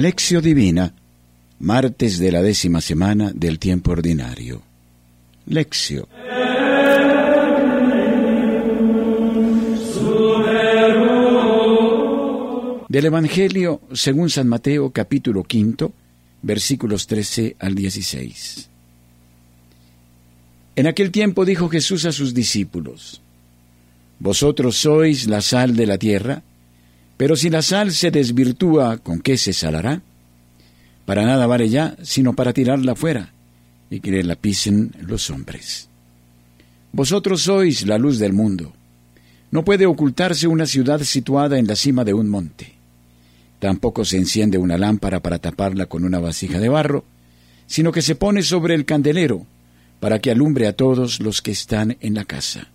Lección Divina, martes de la décima semana del tiempo ordinario. Lección. Del Evangelio según San Mateo capítulo quinto, versículos 13 al 16. En aquel tiempo dijo Jesús a sus discípulos, Vosotros sois la sal de la tierra, pero si la sal se desvirtúa, ¿con qué se salará? Para nada vale ya, sino para tirarla fuera, y que la pisen los hombres. Vosotros sois la luz del mundo. No puede ocultarse una ciudad situada en la cima de un monte. Tampoco se enciende una lámpara para taparla con una vasija de barro, sino que se pone sobre el candelero, para que alumbre a todos los que están en la casa.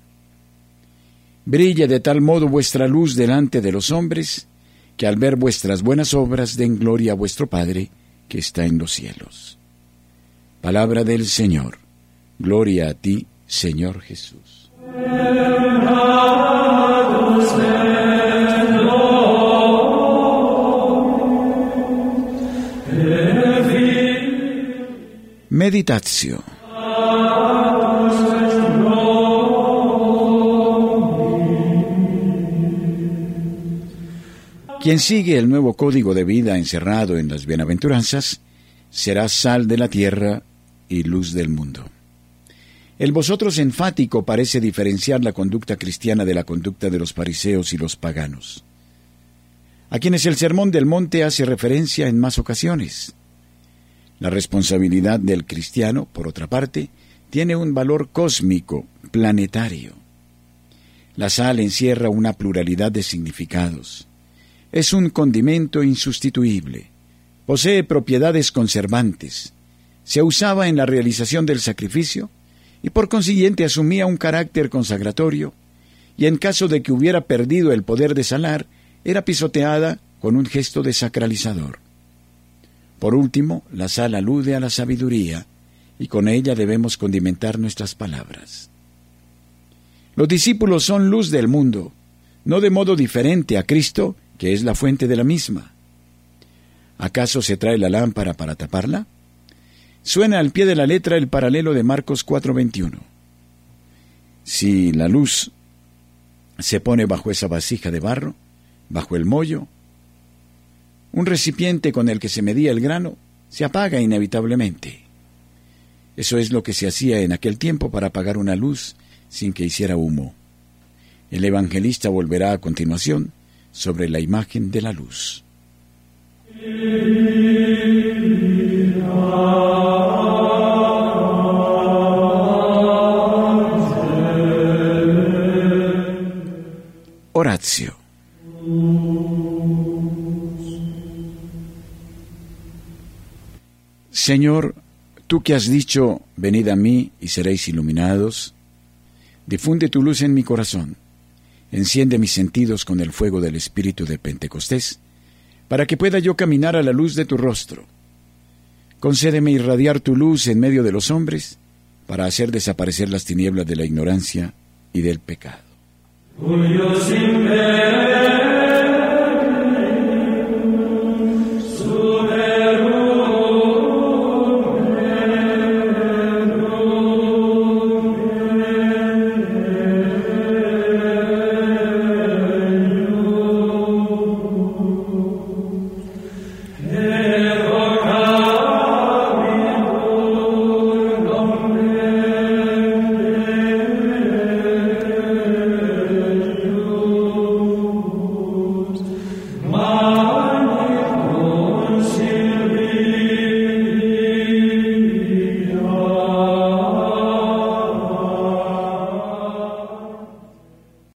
Brille de tal modo vuestra luz delante de los hombres, que al ver vuestras buenas obras den gloria a vuestro Padre que está en los cielos. Palabra del Señor. Gloria a ti, Señor Jesús. Meditación. Quien sigue el nuevo código de vida encerrado en las bienaventuranzas será sal de la tierra y luz del mundo. El vosotros enfático parece diferenciar la conducta cristiana de la conducta de los fariseos y los paganos, a quienes el Sermón del Monte hace referencia en más ocasiones. La responsabilidad del cristiano, por otra parte, tiene un valor cósmico, planetario. La sal encierra una pluralidad de significados es un condimento insustituible. Posee propiedades conservantes. Se usaba en la realización del sacrificio y por consiguiente asumía un carácter consagratorio y en caso de que hubiera perdido el poder de salar, era pisoteada con un gesto desacralizador. Por último, la sal alude a la sabiduría y con ella debemos condimentar nuestras palabras. Los discípulos son luz del mundo, no de modo diferente a Cristo, que es la fuente de la misma. ¿Acaso se trae la lámpara para taparla? Suena al pie de la letra el paralelo de Marcos 4:21. Si la luz se pone bajo esa vasija de barro, bajo el mollo, un recipiente con el que se medía el grano, se apaga inevitablemente. Eso es lo que se hacía en aquel tiempo para apagar una luz sin que hiciera humo. El evangelista volverá a continuación sobre la imagen de la luz. Señor, tú que has dicho, venid a mí y seréis iluminados, difunde tu luz en mi corazón Enciende mis sentidos con el fuego del Espíritu de Pentecostés, para que pueda yo caminar a la luz de tu rostro. Concédeme irradiar tu luz en medio de los hombres, para hacer desaparecer las tinieblas de la ignorancia y del pecado.